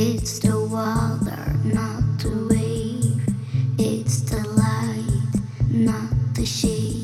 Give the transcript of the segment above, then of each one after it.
It's the water, not the wave. It's the light, not the shade.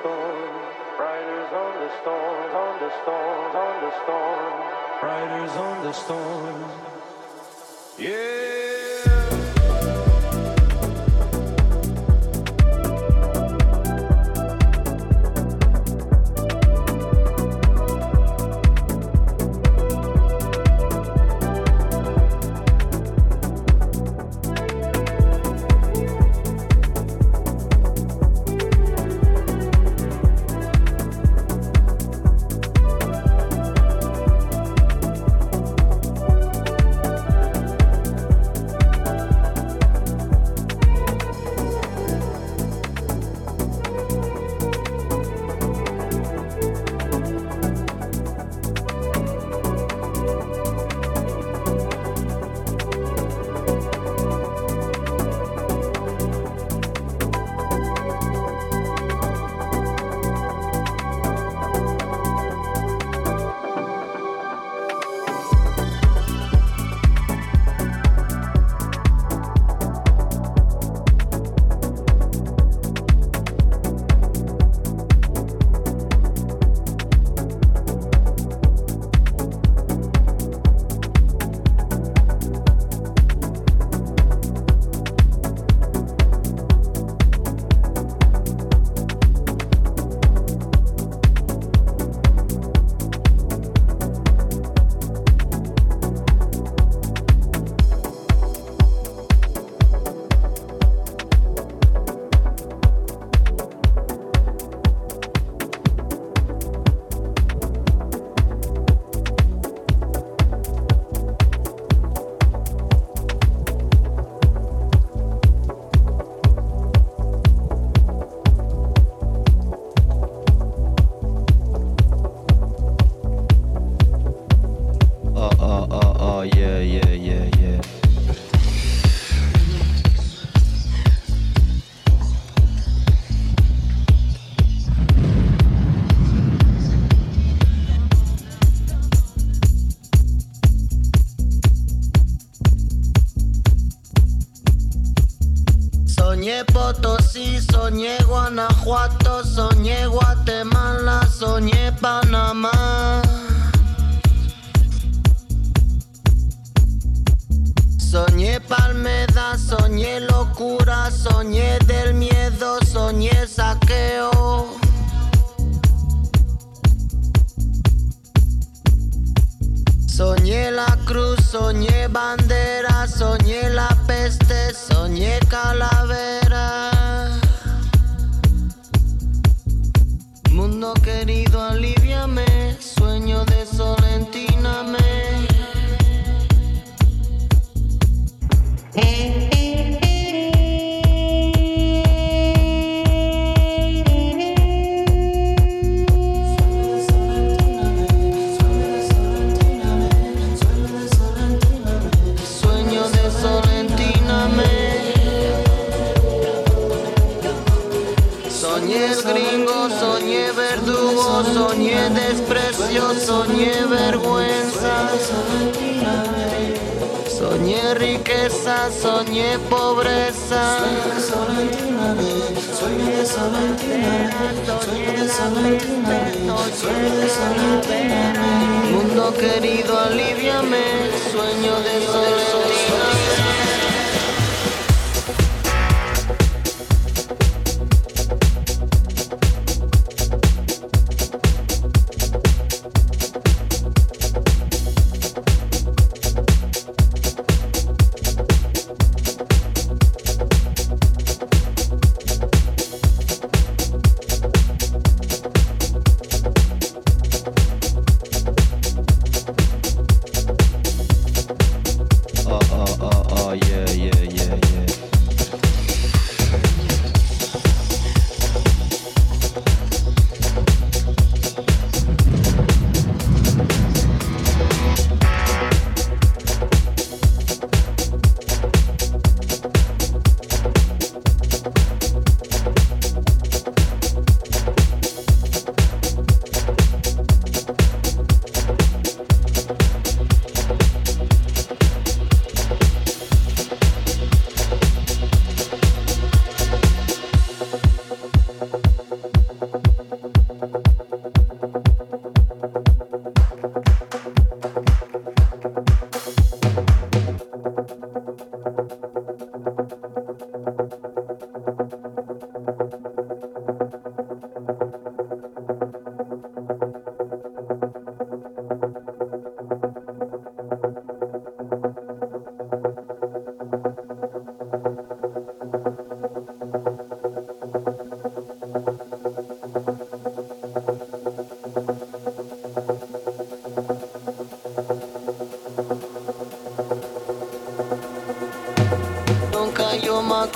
storm, riders on the storm, on the storm, on the storm, riders on the storm. Yeah.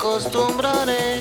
Acostumbraré.